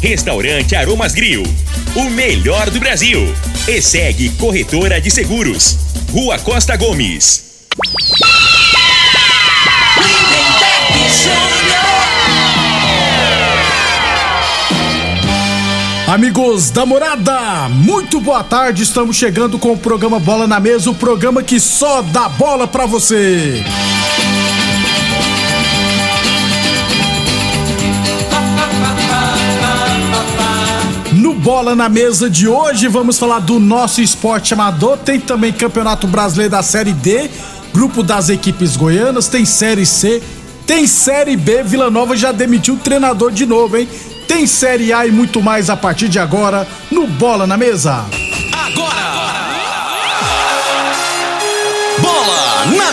Restaurante Aromas Grill, o melhor do Brasil. E segue Corretora de Seguros. Rua Costa Gomes. Amigos da morada, muito boa tarde. Estamos chegando com o programa Bola na Mesa o programa que só dá bola pra você. Bola na Mesa de hoje, vamos falar do nosso esporte amador. Tem também Campeonato Brasileiro da Série D, grupo das equipes goianas, tem Série C, tem Série B. Vila Nova já demitiu o treinador de novo, hein? Tem Série A e muito mais a partir de agora no Bola na Mesa. Agora!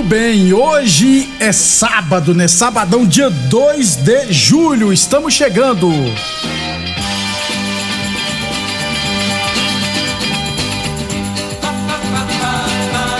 Muito bem, hoje é sábado, né? Sabadão, dia 2 de julho. Estamos chegando.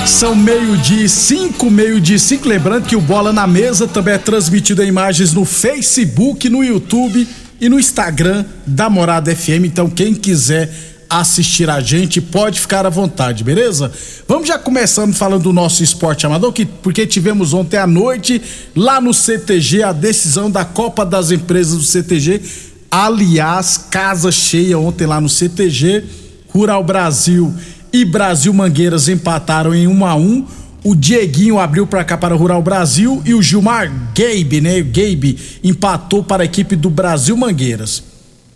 São meio-dia cinco, meio-dia cinco. Lembrando que o Bola na Mesa também é transmitido em imagens no Facebook, no YouTube e no Instagram da Morada FM. Então, quem quiser assistir a gente pode ficar à vontade, beleza? Vamos já começando falando do nosso esporte amador, que, porque tivemos ontem à noite lá no CTG a decisão da Copa das Empresas do CTG. Aliás, casa cheia ontem lá no CTG. Rural Brasil e Brasil Mangueiras empataram em 1 a 1 o Dieguinho abriu para cá para o Rural Brasil e o Gilmar Gabe, né? Gabe empatou para a equipe do Brasil Mangueiras.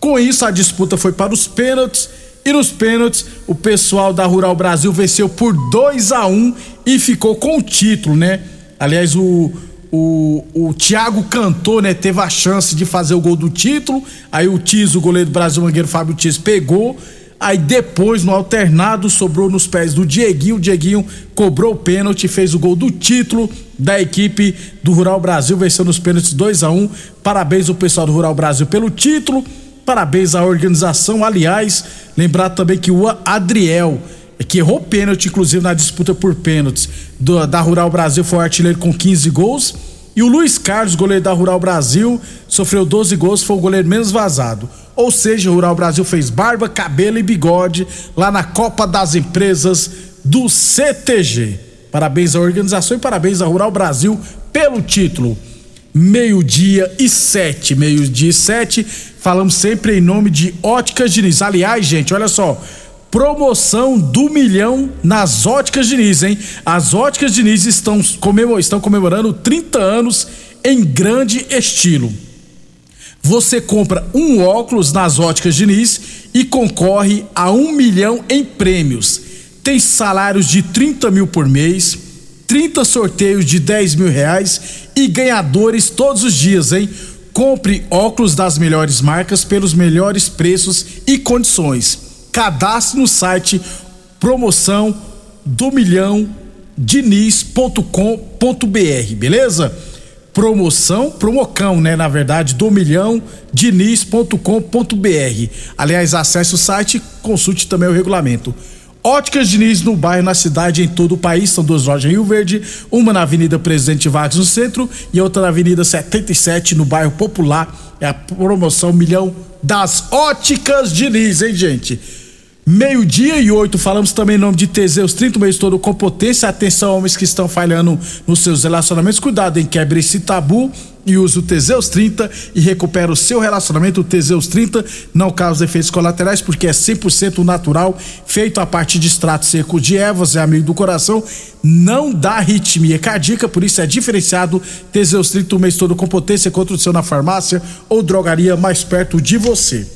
Com isso, a disputa foi para os pênaltis e nos pênaltis o pessoal da Rural Brasil venceu por 2 a 1 e ficou com o título, né? Aliás, o, o, o Thiago cantou, né? Teve a chance de fazer o gol do título. Aí o Tiso, o goleiro do Brasil Mangueiro, Fábio Tiso, pegou. Aí depois, no alternado, sobrou nos pés do Dieguinho. O Dieguinho cobrou o pênalti, fez o gol do título da equipe do Rural Brasil, venceu nos pênaltis 2 a 1 Parabéns ao pessoal do Rural Brasil pelo título. Parabéns à organização. Aliás, lembrar também que o Adriel, que errou pênalti, inclusive na disputa por pênaltis do, da Rural Brasil, foi artilheiro com 15 gols. E o Luiz Carlos, goleiro da Rural Brasil, sofreu 12 gols, foi o goleiro menos vazado. Ou seja, o Rural Brasil fez barba, cabelo e bigode lá na Copa das Empresas do CTG. Parabéns à organização e parabéns à Rural Brasil pelo título. Meio-dia e sete, meio-dia e sete. Falamos sempre em nome de Óticas Diniz. Aliás, gente, olha só. Promoção do milhão nas Óticas Diniz, hein? As Óticas Diniz estão, comemor, estão comemorando 30 anos em grande estilo. Você compra um óculos nas óticas Diniz e concorre a um milhão em prêmios. Tem salários de 30 mil por mês, 30 sorteios de 10 mil reais e ganhadores todos os dias, hein? Compre óculos das melhores marcas pelos melhores preços e condições. Cadastre no site promoção do milhão diniz.com.br, beleza? promoção, promocão, né? Na verdade, do milhão diniz.com.br. Aliás, acesse o site, consulte também o regulamento. Óticas Diniz no bairro, na cidade, em todo o país. São duas lojas em Rio Verde, uma na Avenida Presidente Vargas no centro e outra na Avenida 77 no bairro Popular. É a promoção milhão das Óticas Diniz, hein, gente? Meio-dia e oito, falamos também em nome de Teseus 30 mês todo com potência. Atenção, homens que estão falhando nos seus relacionamentos. Cuidado em quebre esse tabu. E use o Teseus 30 e recupera o seu relacionamento. O Teseus 30 não causa efeitos colaterais porque é 100% natural, feito a partir de extrato seco de ervas, é amigo do coração, não dá arritmia cardíaca, por isso é diferenciado. Teseus 30 o mês todo com potência contra o seu na farmácia ou drogaria mais perto de você.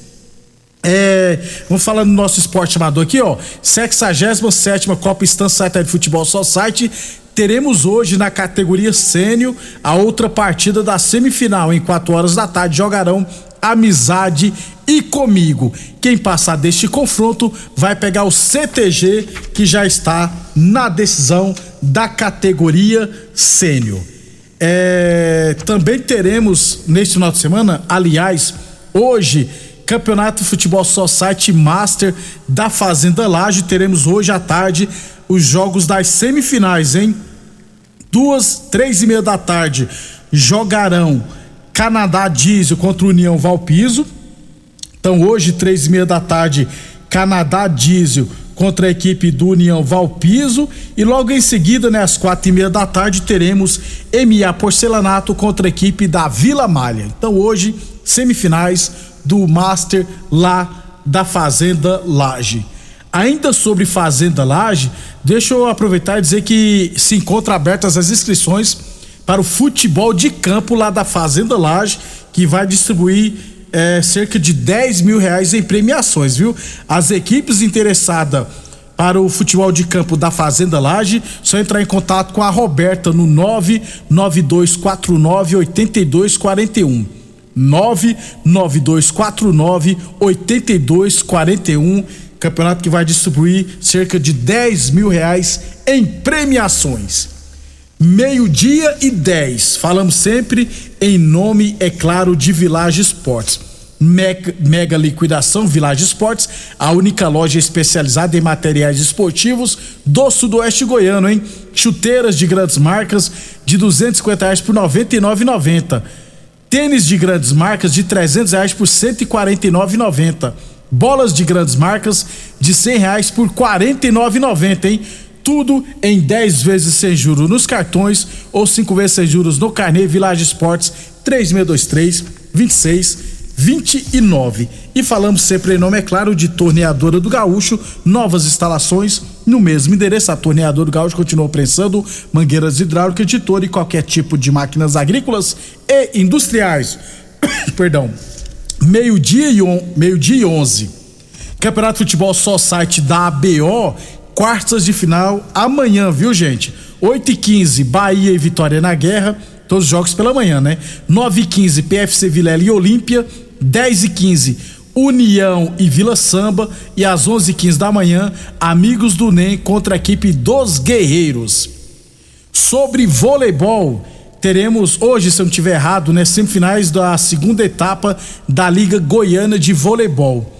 É, vamos falando do nosso esporte amador aqui, ó. 67 Copa Estância de Futebol Society teremos hoje na categoria sênior a outra partida da semifinal. Em 4 horas da tarde jogarão Amizade e Comigo. Quem passar deste confronto vai pegar o CTG que já está na decisão da categoria sênior. É, também teremos neste final de semana, aliás, hoje Campeonato Futebol Society Master da Fazenda Laje. Teremos hoje à tarde os jogos das semifinais, hein? Duas, três e meia da tarde, jogarão Canadá Diesel contra União Valpiso. Então hoje, três e meia da tarde, Canadá Diesel contra a equipe do União Valpiso e logo em seguida, né, às quatro e meia da tarde, teremos MA Porcelanato contra a equipe da Vila Malha. Então hoje, semifinais do Master lá da Fazenda Laje. Ainda sobre Fazenda Laje, deixa eu aproveitar e dizer que se encontram abertas as inscrições para o futebol de campo lá da Fazenda Laje, que vai distribuir é, cerca de 10 mil reais em premiações, viu? As equipes interessadas para o futebol de campo da Fazenda Laje, só entrar em contato com a Roberta no 99249 8241. 99249 8241 Campeonato que vai distribuir cerca de 10 mil reais em premiações. Meio-dia e 10. Falamos sempre em nome, é claro, de Village Esportes. Mega, liquidação Village Esportes, a única loja especializada em materiais esportivos do Sudoeste Goiano, hein? Chuteiras de grandes marcas de 250 reais por 99,90. Tênis de grandes marcas de 300 reais por 149,90 bolas de grandes marcas de cem reais por quarenta e nove hein? Tudo em 10 vezes sem juros nos cartões ou cinco vezes sem juros no carnê Village Esportes 3623 2629. E falamos sempre em nome, é claro, de Torneadora do Gaúcho, novas instalações no mesmo endereço. A Torneadora do Gaúcho continua prensando mangueiras hidráulicas de touro e qualquer tipo de máquinas agrícolas e industriais. Perdão meio-dia e, on, meio -dia e 11. Campeonato de Futebol Só Site da ABO, quartas de final amanhã, viu, gente? 8 e 15 Bahia e Vitória na Guerra, todos os jogos pela manhã, né? 9 e 15 PFC Vilela e Olímpia, 10 e 15 União e Vila Samba e às 11 e 15 da manhã, Amigos do NEM contra a equipe dos Guerreiros. Sobre voleibol, teremos hoje, se eu não estiver errado, né, semifinais da segunda etapa da Liga Goiana de Voleibol.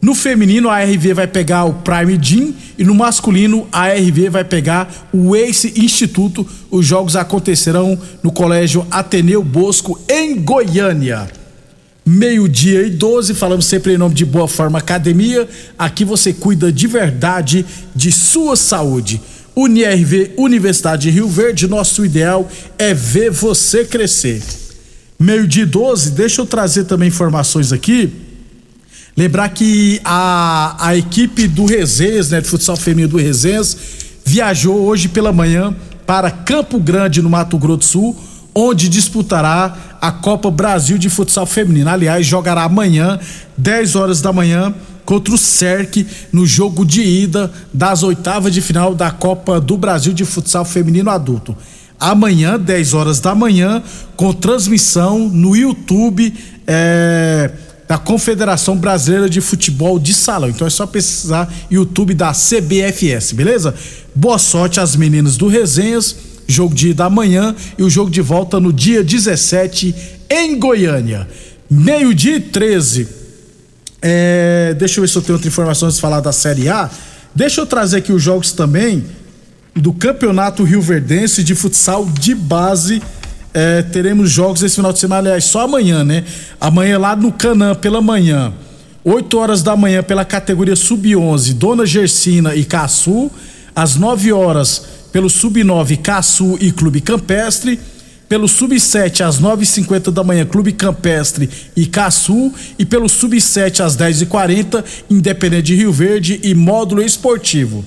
No feminino, a RV vai pegar o Prime Gym e no masculino, a RV vai pegar o Ace Instituto. Os jogos acontecerão no Colégio Ateneu Bosco, em Goiânia. Meio-dia e 12, falamos sempre em nome de Boa Forma Academia. Aqui você cuida de verdade de sua saúde. UniRV, Universidade de Rio Verde, nosso ideal é ver você crescer. Meio dia 12, deixa eu trazer também informações aqui. Lembrar que a, a equipe do Resenhas, né, de futsal feminino do Resenhas, viajou hoje pela manhã para Campo Grande, no Mato Grosso do Sul, onde disputará a Copa Brasil de Futsal Feminino. Aliás, jogará amanhã, 10 horas da manhã, contra o CERC no jogo de ida das oitavas de final da Copa do Brasil de Futsal Feminino Adulto. Amanhã, 10 horas da manhã, com transmissão no YouTube é, da Confederação Brasileira de Futebol de Salão. Então é só pesquisar YouTube da CBFS, beleza? Boa sorte às meninas do Resenhas. Jogo de ida amanhã e o jogo de volta no dia 17 em Goiânia. Meio-dia e 13. É, deixa eu ver se eu tenho outra informação antes de falar da Série A. Deixa eu trazer aqui os jogos também do Campeonato Rio Verdense de futsal de base. É, teremos jogos esse final de semana, aliás, só amanhã, né? Amanhã lá no Canã, pela manhã. 8 horas da manhã pela categoria Sub-11, Dona Gersina e Caçu. Às 9 horas pelo Sub-9, Caçu e Clube Campestre. Pelo Sub-7 às 9h50 da manhã, Clube Campestre e Caçu. E pelo Sub-7 às 10h40, Independente de Rio Verde e Módulo Esportivo.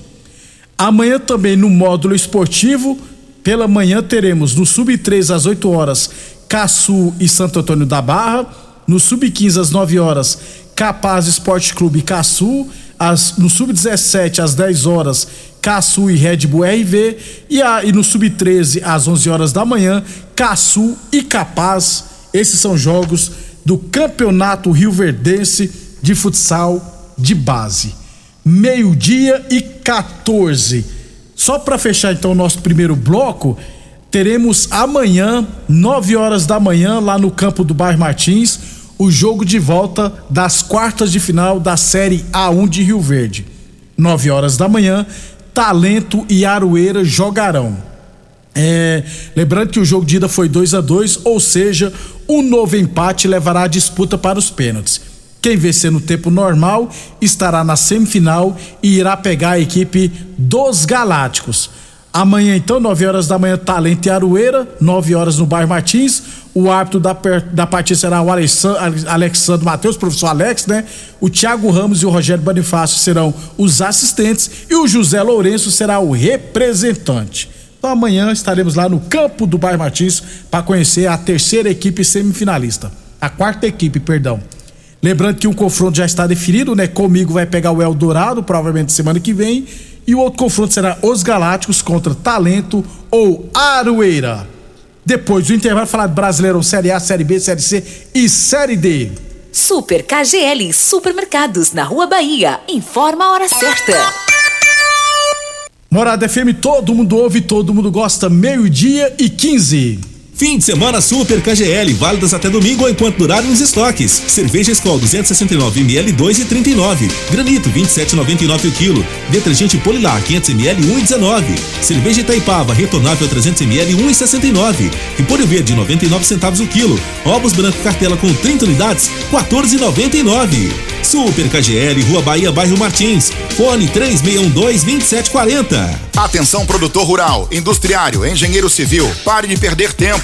Amanhã também no Módulo Esportivo, pela manhã teremos no Sub-3 às 8 horas, Caçu e Santo Antônio da Barra. No Sub-15 às 9 horas, Capaz Esporte Clube Caçu. As, no Sub-17 às 10 horas, Caçu e Red Bull RV e, a, e no Sub-13 às 11 horas da manhã, Caçu e Capaz. Esses são jogos do Campeonato Rio Verdense de Futsal de Base. Meio-dia e 14. Só para fechar então o nosso primeiro bloco, teremos amanhã, 9 horas da manhã, lá no campo do Bairro Martins, o jogo de volta das quartas de final da Série A1 de Rio Verde. 9 horas da manhã, Talento e Aroeira jogarão. É, lembrando que o jogo de ida foi 2 a 2 ou seja, um novo empate levará a disputa para os pênaltis. Quem vencer no tempo normal estará na semifinal e irá pegar a equipe dos Galácticos. Amanhã, então, 9 horas da manhã, Talento e Aroeira, 9 horas no bairro Martins. O árbitro da, da partida será o Alexandre, Matheus, professor Alex, né? O Thiago Ramos e o Rogério Bonifácio serão os assistentes e o José Lourenço será o representante. Então amanhã estaremos lá no campo do bairro Martins para conhecer a terceira equipe semifinalista. A quarta equipe, perdão. Lembrando que um confronto já está definido, né? Comigo vai pegar o Eldorado, provavelmente semana que vem e o outro confronto será os Galácticos contra Talento ou Aroeira. Depois do intervalo, falar de Brasileirão Série A, Série B, Série C e Série D. Super KGL Supermercados na Rua Bahia. Informa a hora certa. Morada FM, todo mundo ouve, todo mundo gosta. Meio-dia e 15. Fim de semana Super KGL, válidas até domingo enquanto durarem os estoques. Cerveja Skol 269 ml 2,39. Granito 27,99 o quilo. Detergente Polilar 500 ml 1,19. Cerveja Itaipava retornável 300 ml 1,69. Repolho verde 99 centavos o quilo. Ovos branco cartela com 30 unidades 14,99. Super KGL, Rua Bahia, Bairro Martins. Fone 3612-2740. Atenção produtor rural, industriário, engenheiro civil, pare de perder tempo.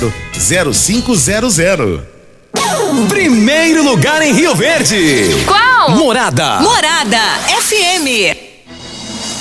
0500. Primeiro lugar em Rio Verde. Qual? Morada. Morada FM.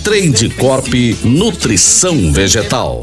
Trade Corp Nutrição Vegetal.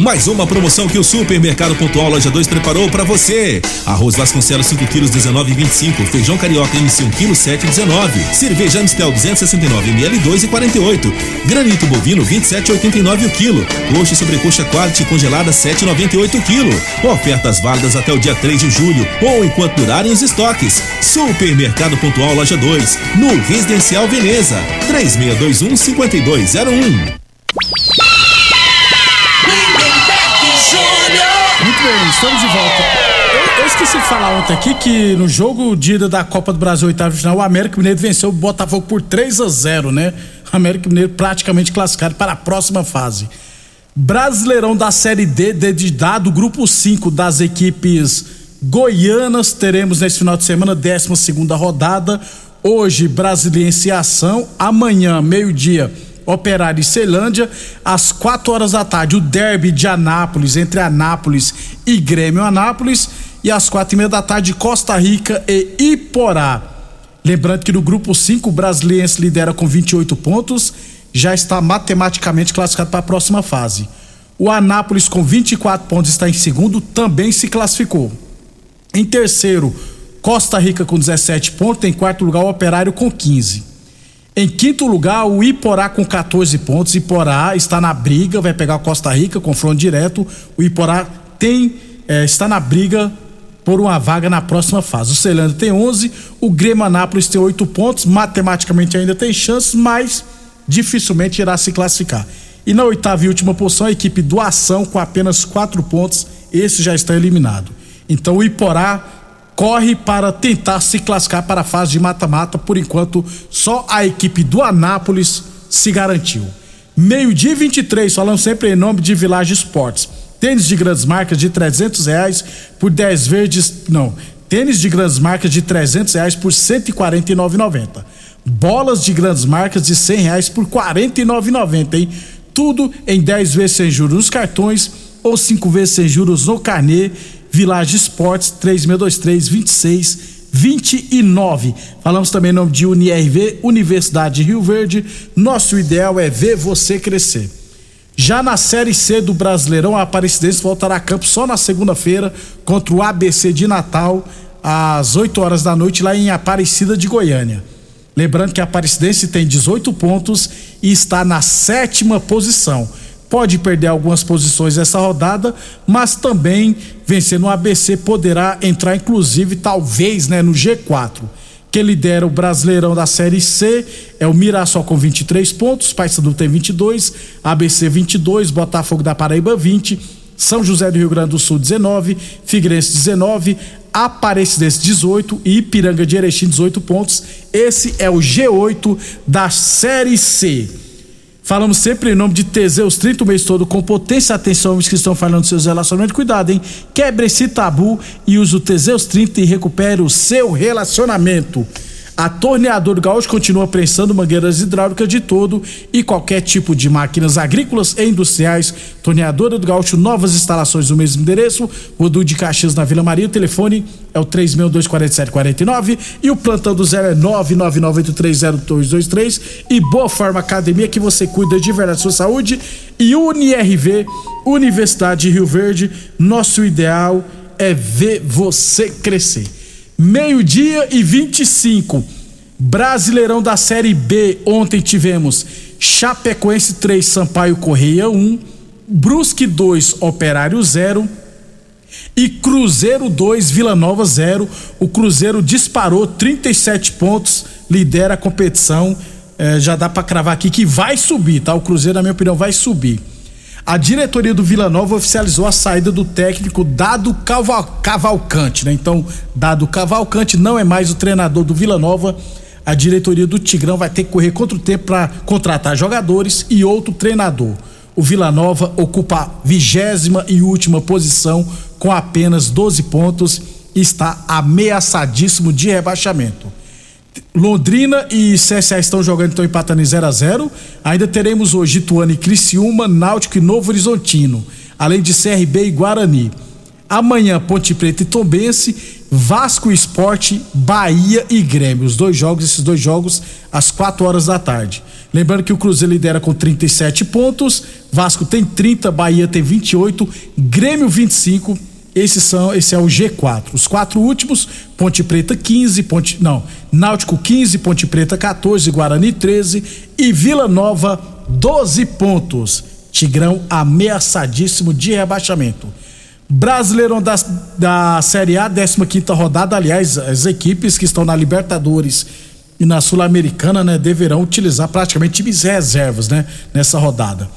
Mais uma promoção que o Supermercado Pontual Loja 2 preparou para você. Arroz Vasconcelos 5 quilos 19,25. Feijão carioca MC 1 quilo 7,19. Cerveja Amstel 269 ml 2,48. Granito bovino 27,89 o quilo. Coxa e sobrecoxa quality congelada 7,98 o quilo. Ofertas válidas até o dia 3 de julho ou enquanto durarem os estoques. Supermercado Pontual Loja 2, no Residencial Veneza. 3621 5201. Muito bem, estamos de volta. Eu, eu esqueci de falar ontem aqui que no jogo de ida da Copa do Brasil, oitavo final, o América Mineiro venceu o Botafogo por 3 a 0 né? O América Mineiro praticamente classificado para a próxima fase. Brasileirão da Série D, dedicado grupo 5 das equipes goianas, teremos nesse final de semana, 12 segunda rodada. Hoje, Brasiliense ação. Amanhã, meio-dia, Operário e Ceilândia. Às 4 horas da tarde, o derby de Anápolis, entre Anápolis e Grêmio Anápolis. E às quatro e meia da tarde, Costa Rica e Iporá. Lembrando que no grupo 5, o Brasiliense lidera com 28 pontos, já está matematicamente classificado para a próxima fase. O Anápolis, com 24 pontos, está em segundo, também se classificou. Em terceiro, Costa Rica com 17 pontos. Em quarto lugar, o Operário com 15. Em quinto lugar, o Iporá com 14 pontos. Iporá está na briga, vai pegar Costa Rica, confronto direto. O Iporá tem, eh, está na briga por uma vaga na próxima fase. O Ceilândia tem 11, o Grêmio Anápolis tem 8 pontos. Matematicamente ainda tem chances, mas dificilmente irá se classificar. E na oitava e última posição, a equipe do Ação com apenas 4 pontos. Esse já está eliminado. Então o Iporá corre para tentar se classificar para a fase de mata-mata. Por enquanto, só a equipe do Anápolis se garantiu. Meio-dia e 23, falando sempre em nome de Village Esportes. Tênis de grandes marcas de 300 reais por 10 verdes. Não, tênis de grandes marcas de 300 reais por 149,90. Bolas de grandes marcas de 100 reais por 49,90, hein? Tudo em 10 vezes sem juros nos cartões ou 5 vezes sem juros no carnê Village Esportes 3623 2629. Falamos também em nome de UniRV, Universidade de Rio Verde. Nosso ideal é ver você crescer. Já na Série C do Brasileirão, a Aparecidense voltará a campo só na segunda-feira contra o ABC de Natal, às 8 horas da noite, lá em Aparecida de Goiânia. Lembrando que a Aparecidense tem 18 pontos e está na sétima posição. Pode perder algumas posições essa rodada, mas também vencendo o ABC poderá entrar, inclusive, talvez, né, no G4. Quem lidera o Brasileirão da Série C é o Mirassol com 23 pontos, Paysandu tem 22, ABC 22, Botafogo da Paraíba 20, São José do Rio Grande do Sul 19, Figueirense 19, Aparecidense 18 e Ipiranga de Erechim 18 pontos. Esse é o G8 da Série C. Falamos sempre em nome de Teseus 30 o mês todo com potência. Atenção, homens que estão falando seus relacionamentos. Cuidado, hein? Quebre esse tabu e use o Teseus 30 e recupere o seu relacionamento. A Torneador Gaúcho continua prensando mangueiras hidráulicas de todo e qualquer tipo de máquinas agrícolas e industriais. Torneadora do Gaúcho, novas instalações no mesmo endereço. Rodu de Caxias na Vila Maria. O telefone é o 3624749 e o plantão do zero é 999830223 e Boa Forma Academia que você cuida de verdade da sua saúde e UniRV, Universidade de Rio Verde. Nosso ideal é ver você crescer. Meio-dia e 25. Brasileirão da Série B. Ontem tivemos Chapecoense 3, Sampaio Correia 1, Brusque 2, Operário 0 e Cruzeiro 2, Vila Nova 0. O Cruzeiro disparou 37 pontos, lidera a competição. É, já dá para cravar aqui que vai subir, tá? O Cruzeiro, na minha opinião, vai subir. A diretoria do Vila Nova oficializou a saída do técnico Dado Caval Cavalcante, né? Então, Dado Cavalcante não é mais o treinador do Vila Nova. A diretoria do Tigrão vai ter que correr contra o tempo para contratar jogadores e outro treinador. O Vila Nova ocupa a vigésima e última posição com apenas 12 pontos e está ameaçadíssimo de rebaixamento. Londrina e CSA estão jogando, estão empatando em 0 a 0 Ainda teremos hoje Ituano e Criciúma, Náutico e Novo Horizontino, além de CRB e Guarani. Amanhã, Ponte Preta e Tombense, Vasco Esporte, Bahia e Grêmio. Os dois jogos, esses dois jogos, às 4 horas da tarde. Lembrando que o Cruzeiro lidera com 37 pontos, Vasco tem 30, Bahia tem 28, Grêmio 25 esses são, esse é o G4. Os quatro últimos, Ponte Preta 15, Ponte, não, Náutico 15, Ponte Preta 14, Guarani 13 e Vila Nova 12 pontos. Tigrão ameaçadíssimo de rebaixamento. Brasileirão da, da Série A, 15 rodada. Aliás, as equipes que estão na Libertadores e na Sul-Americana, né, deverão utilizar praticamente times reservas, né, nessa rodada.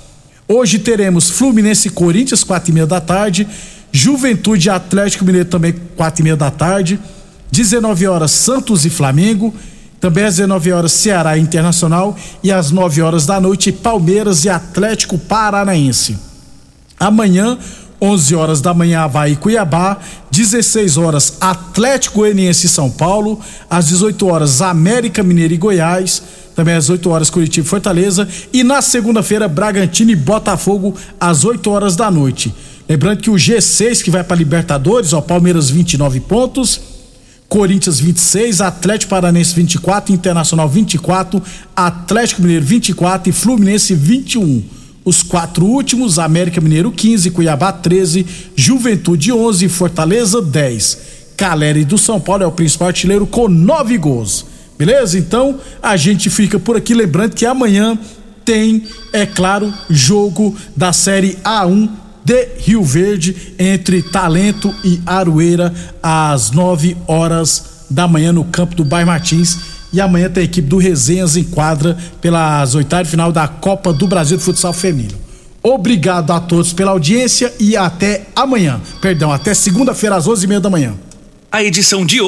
Hoje teremos Fluminense e Corinthians, quatro e meia da tarde. Juventude Atlético Mineiro também, quatro e meia da tarde. 19 horas, Santos e Flamengo. Também às 19 horas, Ceará Internacional. E às 9 horas da noite, Palmeiras e Atlético Paranaense. Amanhã, 11 horas da manhã, Havaí Cuiabá. 16 horas, Atlético Goianiense e São Paulo. Às 18 horas, América Mineiro e Goiás. Também às 8 horas, Curitiba e Fortaleza. E na segunda-feira, Bragantino e Botafogo, às 8 horas da noite. Lembrando que o G6 que vai para Libertadores, ó, Palmeiras 29 pontos, Corinthians 26, Atlético Paranense 24, Internacional 24, Atlético Mineiro 24 e Fluminense 21. Os quatro últimos, América Mineiro 15, Cuiabá 13, Juventude 11, Fortaleza 10. Caleri do São Paulo é o principal artilheiro com nove gols. Beleza? Então a gente fica por aqui lembrando que amanhã tem, é claro, jogo da série A1 de Rio Verde, entre Talento e Aroeira, às 9 horas da manhã, no campo do Bairro Martins. E amanhã tem a equipe do Resenhas em quadra pelas oitavas de final da Copa do Brasil de Futsal Feminino. Obrigado a todos pela audiência e até amanhã. Perdão, até segunda-feira às 11 e meia da manhã. A edição de.